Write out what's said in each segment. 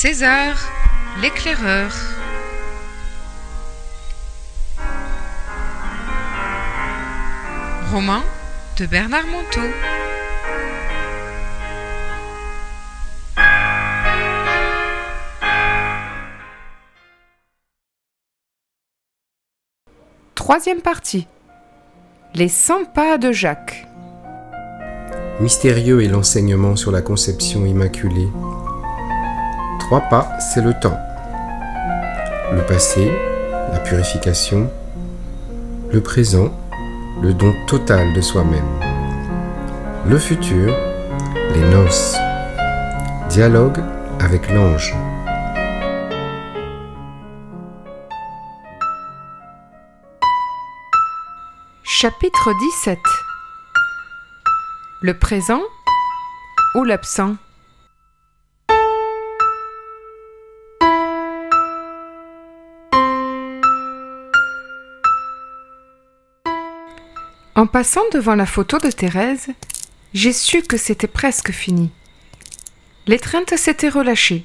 César, l'éclaireur. Roman de Bernard Monteau. Troisième partie. Les 100 pas de Jacques. Mystérieux est l'enseignement sur la conception immaculée. Trois pas, c'est le temps. Le passé, la purification. Le présent, le don total de soi-même. Le futur, les noces. Dialogue avec l'ange. Chapitre 17 Le présent ou l'absent En passant devant la photo de Thérèse, j'ai su que c'était presque fini. L'étreinte s'était relâchée.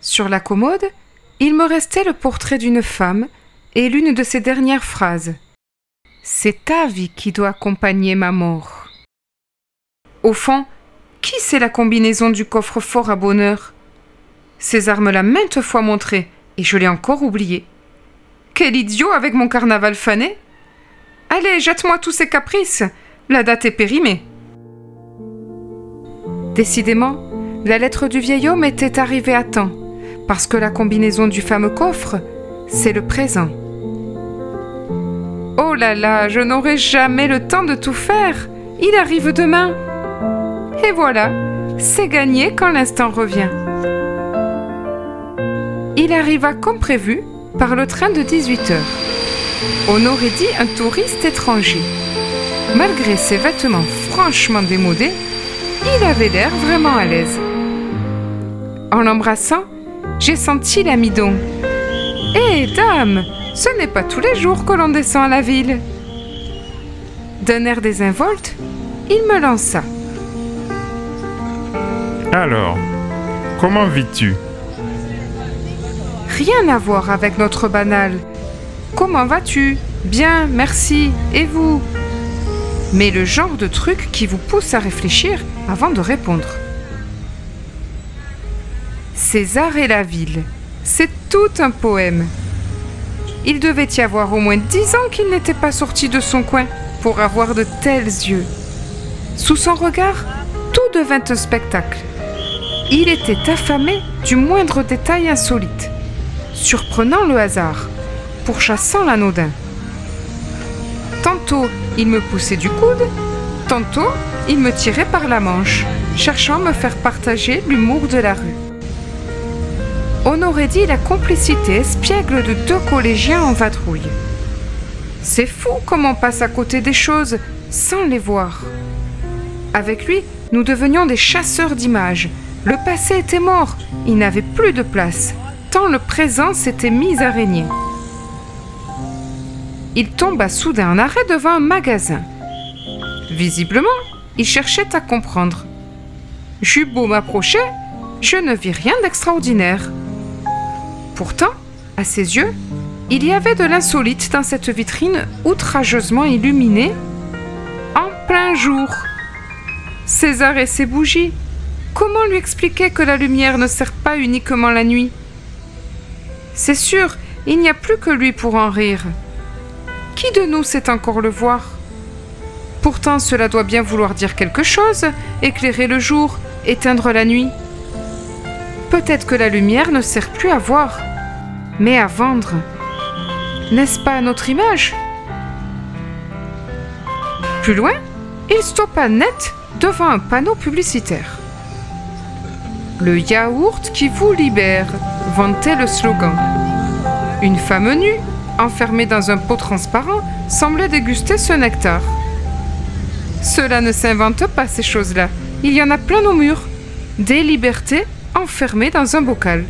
Sur la commode, il me restait le portrait d'une femme et l'une de ses dernières phrases. C'est ta vie qui doit accompagner ma mort. Au fond, qui c'est la combinaison du coffre-fort à bonheur? César me l'a maintes fois montré, et je l'ai encore oublié. Quel idiot avec mon carnaval fané? Allez, jette-moi tous ces caprices. La date est périmée. Décidément, la lettre du vieil homme était arrivée à temps, parce que la combinaison du fameux coffre, c'est le présent. Oh là là, je n'aurai jamais le temps de tout faire. Il arrive demain. Et voilà, c'est gagné quand l'instant revient. Il arriva comme prévu par le train de 18 heures. On aurait dit un touriste étranger. Malgré ses vêtements franchement démodés, il avait l'air vraiment à l'aise. En l'embrassant, j'ai senti l'amidon. Hé, dame, ce n'est pas tous les jours que l'on descend à la ville. D'un air désinvolte, il me lança. Alors, comment vis-tu? Rien à voir avec notre banal. Comment vas-tu? Bien, merci. Et vous? Mais le genre de truc qui vous pousse à réfléchir avant de répondre. César et la ville. C'est tout un poème. Il devait y avoir au moins dix ans qu'il n'était pas sorti de son coin pour avoir de tels yeux. Sous son regard, tout devint un spectacle. Il était affamé du moindre détail insolite, surprenant le hasard, pourchassant l'anodin. Tantôt, il me poussait du coude, tantôt, il me tirait par la manche, cherchant à me faire partager l'humour de la rue. On aurait dit la complicité espiègle de deux collégiens en vadrouille. C'est fou comment on passe à côté des choses sans les voir. Avec lui, nous devenions des chasseurs d'images. Le passé était mort, il n'avait plus de place, tant le présent s'était mis à régner. Il tomba soudain en arrêt devant un magasin. Visiblement, il cherchait à comprendre. J'eus beau m'approcher, je ne vis rien d'extraordinaire. Pourtant, à ses yeux, il y avait de l'insolite dans cette vitrine outrageusement illuminée en plein jour. César et ses bougies. Comment lui expliquer que la lumière ne sert pas uniquement la nuit? C'est sûr, il n'y a plus que lui pour en rire. Qui de nous sait encore le voir? Pourtant cela doit bien vouloir dire quelque chose, éclairer le jour, éteindre la nuit. Peut-être que la lumière ne sert plus à voir, mais à vendre. N'est-ce pas notre image? Plus loin, il stoppa net devant un panneau publicitaire. Le yaourt qui vous libère, vantait le slogan. Une femme nue, enfermée dans un pot transparent, semblait déguster ce nectar. Cela ne s'invente pas, ces choses-là. Il y en a plein nos murs. Des libertés enfermées dans un bocal.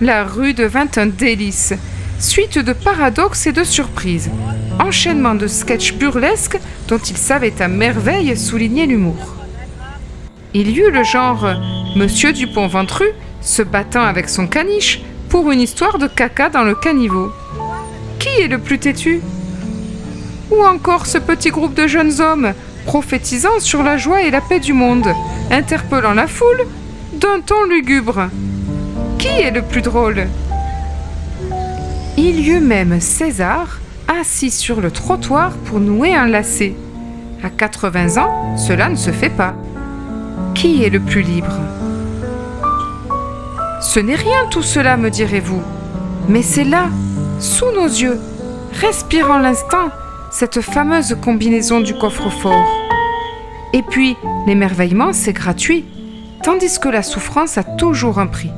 La rue devint un délice, suite de paradoxes et de surprises, enchaînement de sketchs burlesques dont il savait à merveille souligner l'humour. Il y eut le genre Monsieur Dupont-Ventru se battant avec son caniche pour une histoire de caca dans le caniveau. Qui est le plus têtu? Ou encore ce petit groupe de jeunes hommes prophétisant sur la joie et la paix du monde, interpellant la foule d'un ton lugubre. Qui est le plus drôle? Il y eut même César, assis sur le trottoir pour nouer un lacet. À 80 ans, cela ne se fait pas. Qui est le plus libre? Ce n'est rien tout cela, me direz-vous. Mais c'est là, sous nos yeux, respirant l'instant, cette fameuse combinaison du coffre-fort. Et puis, l'émerveillement, c'est gratuit, tandis que la souffrance a toujours un prix.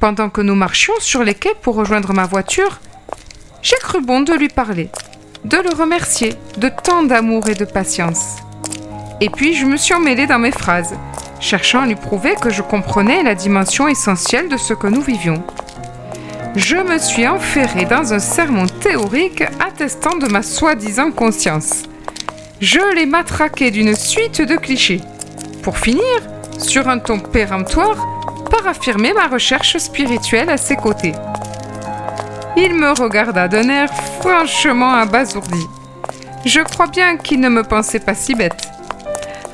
Pendant que nous marchions sur les quais pour rejoindre ma voiture, j'ai cru bon de lui parler, de le remercier de tant d'amour et de patience. Et puis je me suis emmêlée dans mes phrases, cherchant à lui prouver que je comprenais la dimension essentielle de ce que nous vivions. Je me suis enferrée dans un sermon théorique attestant de ma soi-disant conscience. Je l'ai matraqué d'une suite de clichés. Pour finir, sur un ton péremptoire, par affirmer ma recherche spirituelle à ses côtés. Il me regarda d'un air franchement abasourdi. Je crois bien qu'il ne me pensait pas si bête.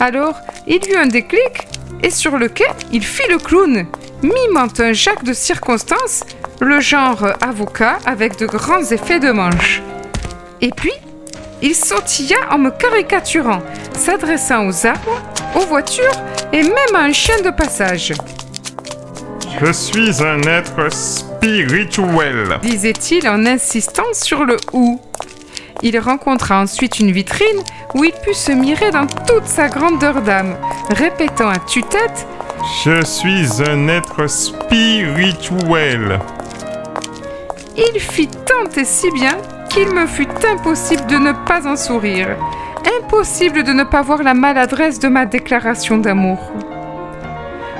Alors, il eut un déclic et sur le quai, il fit le clown, mimant un Jacques de circonstance, le genre avocat avec de grands effets de manche. Et puis, il sautilla en me caricaturant, s'adressant aux arbres, aux voitures et même à un chien de passage. Je suis un être spirituel, disait-il en insistant sur le ou. Il rencontra ensuite une vitrine où il put se mirer dans toute sa grandeur d'âme, répétant à tue-tête Je suis un être spirituel. Il fit tant et si bien qu'il me fut impossible de ne pas en sourire, impossible de ne pas voir la maladresse de ma déclaration d'amour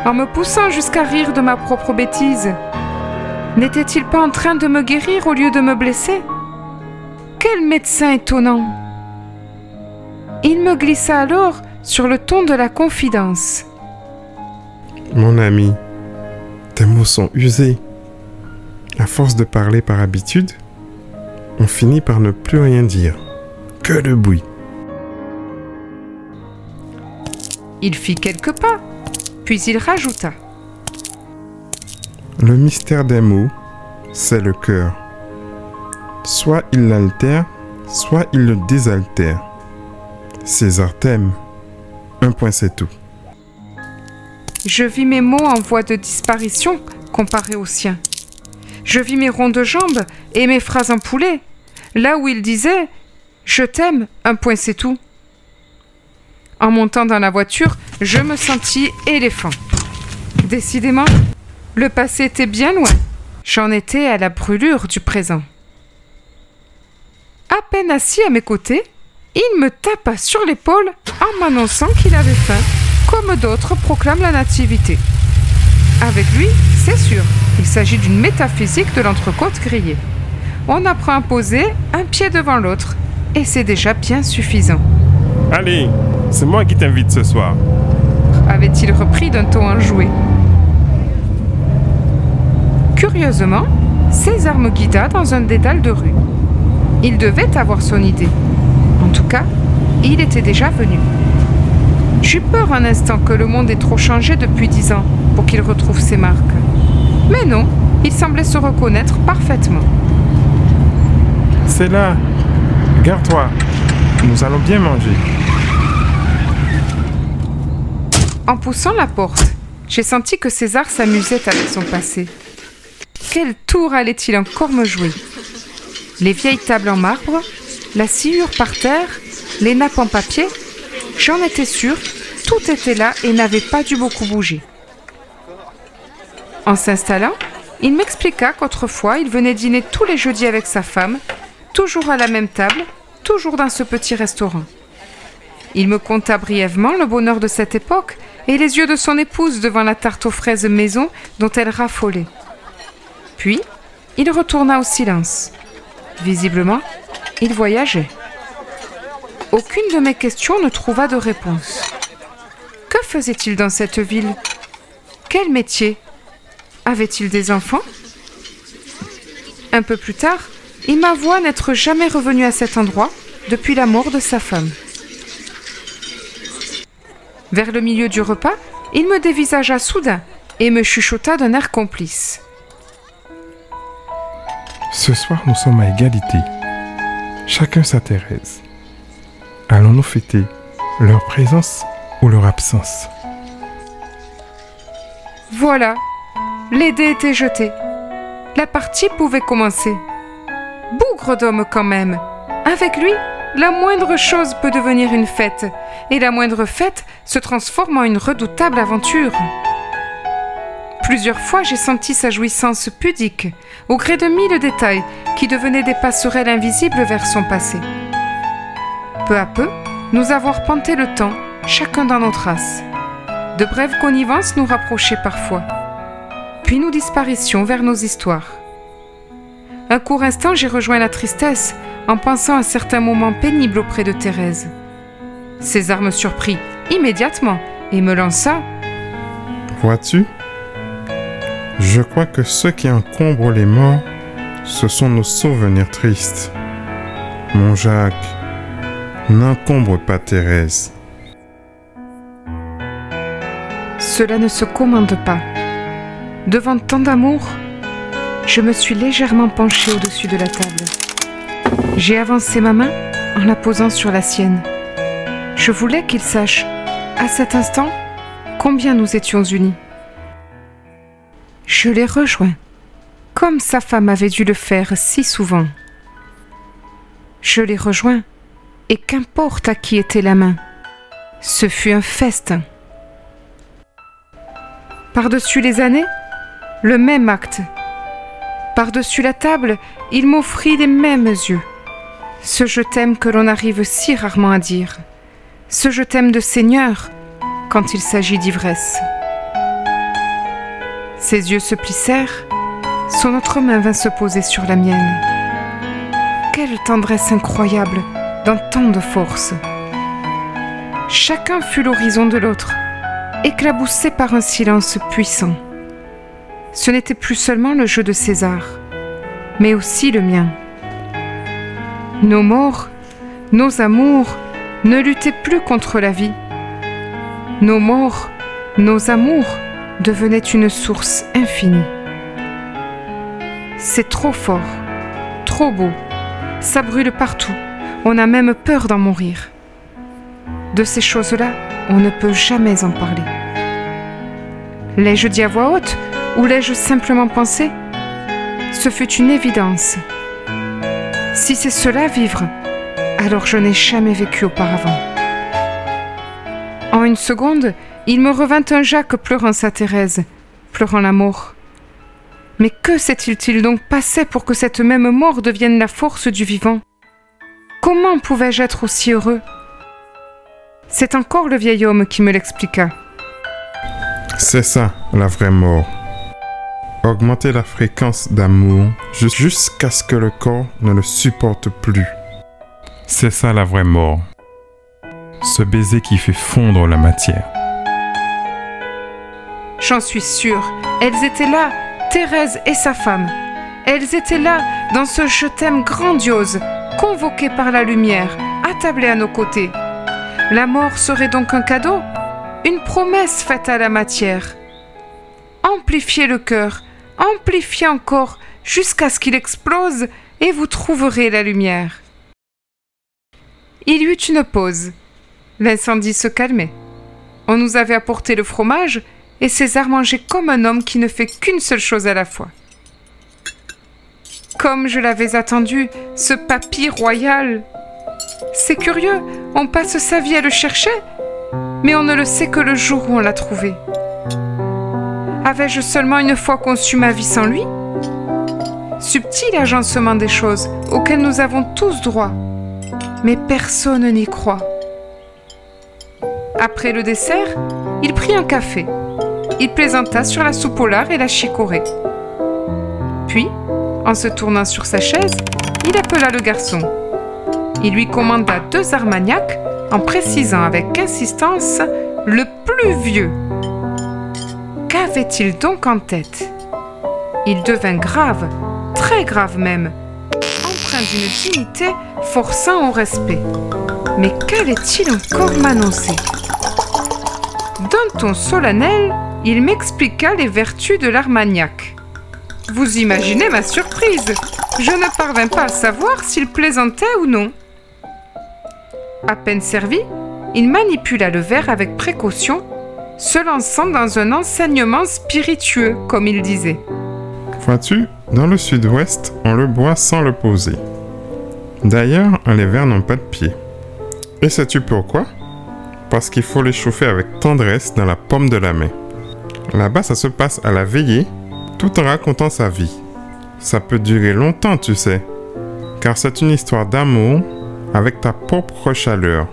en me poussant jusqu'à rire de ma propre bêtise. N'était-il pas en train de me guérir au lieu de me blesser? Quel médecin étonnant Il me glissa alors sur le ton de la confidence. Mon ami, tes mots sont usés. À force de parler par habitude, on finit par ne plus rien dire. Que de bruit. Il fit quelques pas puis il rajouta Le mystère des mots, c'est le cœur. Soit il l'altère, soit il le désaltère. César t'aime. Un point, c'est tout. Je vis mes mots en voie de disparition comparés aux siens. Je vis mes ronds de jambes et mes phrases en poulet, là où il disait Je t'aime, un point c'est tout. En montant dans la voiture, je me sentis éléphant. Décidément, le passé était bien loin. J'en étais à la brûlure du présent. À peine assis à mes côtés, il me tapa sur l'épaule en m'annonçant qu'il avait faim, comme d'autres proclament la nativité. Avec lui, c'est sûr, il s'agit d'une métaphysique de l'entrecôte grillée. On apprend à poser un pied devant l'autre, et c'est déjà bien suffisant. Allez, c'est moi qui t'invite ce soir. Avait-il repris d'un ton enjoué. Curieusement, César me guida dans un dédale de rue. Il devait avoir son idée. En tout cas, il était déjà venu. J'eus peur un instant que le monde ait trop changé depuis dix ans pour qu'il retrouve ses marques. Mais non, il semblait se reconnaître parfaitement. C'est là. Garde-toi. Nous allons bien manger. En poussant la porte, j'ai senti que César s'amusait avec son passé. Quel tour allait-il encore me jouer? Les vieilles tables en marbre, la sciure par terre, les nappes en papier, j'en étais sûre, tout était là et n'avait pas dû beaucoup bouger. En s'installant, il m'expliqua qu'autrefois il venait dîner tous les jeudis avec sa femme, toujours à la même table, toujours dans ce petit restaurant. Il me conta brièvement le bonheur de cette époque et les yeux de son épouse devant la tarte aux fraises maison dont elle raffolait. Puis, il retourna au silence. Visiblement, il voyageait. Aucune de mes questions ne trouva de réponse. Que faisait-il dans cette ville? Quel métier? Avait-il des enfants? Un peu plus tard, il m'avoua n'être jamais revenu à cet endroit depuis la mort de sa femme. Vers le milieu du repas, il me dévisagea soudain et me chuchota d'un air complice. Ce soir, nous sommes à égalité. Chacun sa Thérèse. Allons-nous fêter leur présence ou leur absence? Voilà, les dés étaient jetés. La partie pouvait commencer. Bougre d'homme quand même. Avec lui, la moindre chose peut devenir une fête, et la moindre fête se transforme en une redoutable aventure. Plusieurs fois, j'ai senti sa jouissance pudique, au gré de mille détails qui devenaient des passerelles invisibles vers son passé. Peu à peu, nous avons arpenté le temps, chacun dans nos traces. De brèves connivences nous rapprochaient parfois. Puis nous disparissions vers nos histoires. Un court instant, j'ai rejoint la tristesse en pensant à certains moments pénibles auprès de Thérèse. César me surprit immédiatement et me lança Vois-tu? Je crois que ce qui encombre les morts, ce sont nos souvenirs tristes. Mon Jacques, n'encombre pas Thérèse. Cela ne se commande pas. Devant tant d'amour, je me suis légèrement penchée au-dessus de la table. J'ai avancé ma main en la posant sur la sienne. Je voulais qu'il sache, à cet instant, combien nous étions unis. Je l'ai rejoint, comme sa femme avait dû le faire si souvent. Je l'ai rejoint, et qu'importe à qui était la main, ce fut un festin. Par-dessus les années, le même acte. Par-dessus la table, il m'offrit les mêmes yeux. Ce je t'aime que l'on arrive si rarement à dire. Ce je t'aime de Seigneur quand il s'agit d'ivresse. Ses yeux se plissèrent, son autre main vint se poser sur la mienne. Quelle tendresse incroyable dans tant de force. Chacun fut l'horizon de l'autre, éclaboussé par un silence puissant. Ce n'était plus seulement le jeu de César, mais aussi le mien. Nos morts, nos amours ne luttaient plus contre la vie. Nos morts, nos amours devenaient une source infinie. C'est trop fort, trop beau, ça brûle partout, on a même peur d'en mourir. De ces choses-là, on ne peut jamais en parler. L'ai-je dit à voix haute ou l'ai-je simplement pensé? Ce fut une évidence. Si c'est cela vivre, alors je n'ai jamais vécu auparavant. En une seconde, il me revint un Jacques pleurant sa Thérèse, pleurant la mort. Mais que s'est-il donc passé pour que cette même mort devienne la force du vivant? Comment pouvais-je être aussi heureux? C'est encore le vieil homme qui me l'expliqua. C'est ça, la vraie mort. Augmenter la fréquence d'amour jusqu'à ce que le corps ne le supporte plus. C'est ça la vraie mort. Ce baiser qui fait fondre la matière. J'en suis sûre, elles étaient là, Thérèse et sa femme. Elles étaient là, dans ce je t'aime grandiose, convoqué par la lumière, attablé à nos côtés. La mort serait donc un cadeau, une promesse faite à la matière. Amplifiez le cœur, amplifiez encore jusqu'à ce qu'il explose et vous trouverez la lumière. Il y eut une pause. L'incendie se calmait. On nous avait apporté le fromage et César mangeait comme un homme qui ne fait qu'une seule chose à la fois. Comme je l'avais attendu, ce papy royal. C'est curieux, on passe sa vie à le chercher, mais on ne le sait que le jour où on l'a trouvé. Avais-je seulement une fois conçu ma vie sans lui? Subtil agencement des choses auxquelles nous avons tous droit, mais personne n'y croit. Après le dessert, il prit un café. Il plaisanta sur la soupe au lard et la chicorée. Puis, en se tournant sur sa chaise, il appela le garçon. Il lui commanda deux armagnacs en précisant avec insistance le plus vieux. Qu'avait-il donc en tête? Il devint grave, très grave même, empreint d'une dignité forçant au respect. Mais qu'allait-il encore m'annoncer? D'un ton solennel, il m'expliqua les vertus de l'armagnac. Vous imaginez ma surprise Je ne parvins pas à savoir s'il plaisantait ou non. À peine servi, il manipula le verre avec précaution, se lançant dans un enseignement spiritueux, comme il disait. Vois-tu, dans le sud-ouest, on le boit sans le poser. D'ailleurs, les verres n'ont pas de pied. Et sais-tu pourquoi? Parce qu'il faut les chauffer avec tendresse dans la paume de la main. Là-bas, ça se passe à la veillée, tout en racontant sa vie. Ça peut durer longtemps, tu sais, car c'est une histoire d'amour avec ta propre chaleur.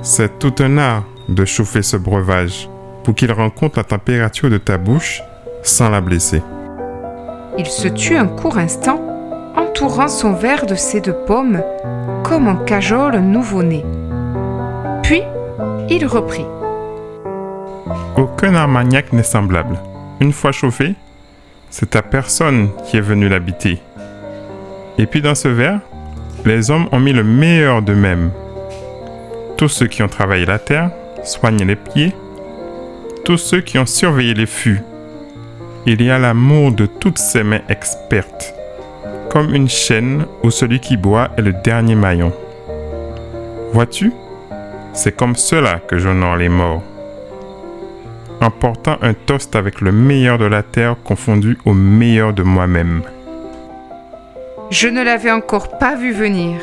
C'est tout un art de chauffer ce breuvage pour qu'il rencontre la température de ta bouche sans la blesser. Il se tut un court instant, entourant son verre de ses deux pommes, comme un cajole nouveau-né. Puis, il reprit. Aucun armagnac n'est semblable. Une fois chauffé, c'est ta personne qui est venue l'habiter. Et puis dans ce verre, les hommes ont mis le meilleur d'eux-mêmes. Tous ceux qui ont travaillé la terre, soigné les pieds, tous ceux qui ont surveillé les fûts. Il y a l'amour de toutes ces mains expertes, comme une chaîne où celui qui boit est le dernier maillon. Vois-tu, c'est comme cela que j'honore les morts en portant un toast avec le meilleur de la terre confondu au meilleur de moi-même. Je ne l'avais encore pas vu venir.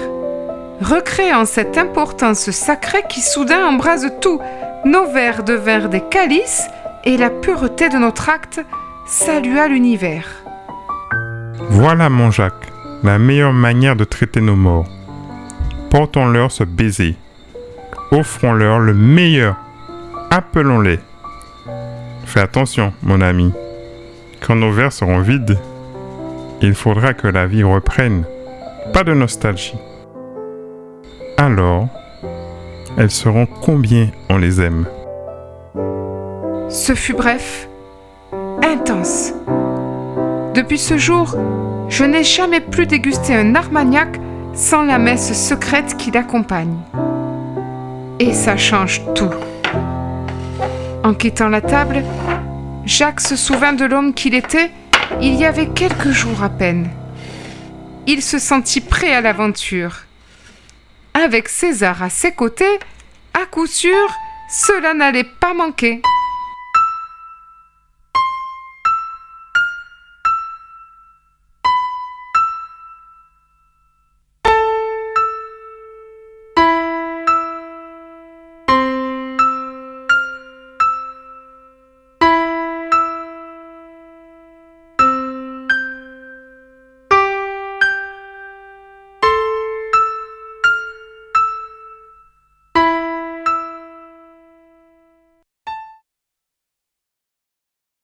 Recréant cette importance sacrée qui soudain embrase tout, nos verres devinrent des calices et la pureté de notre acte salua l'univers. Voilà, mon Jacques, la meilleure manière de traiter nos morts. Portons-leur ce baiser. Offrons-leur le meilleur. Appelons-les. Fais attention, mon ami. Quand nos verres seront vides, il faudra que la vie reprenne. Pas de nostalgie. Alors, elles seront combien on les aime? Ce fut bref, intense. Depuis ce jour, je n'ai jamais plus dégusté un armagnac sans la messe secrète qui l'accompagne. Et ça change tout. En quittant la table, Jacques se souvint de l'homme qu'il était il y avait quelques jours à peine. Il se sentit prêt à l'aventure. Avec César à ses côtés, à coup sûr, cela n'allait pas manquer.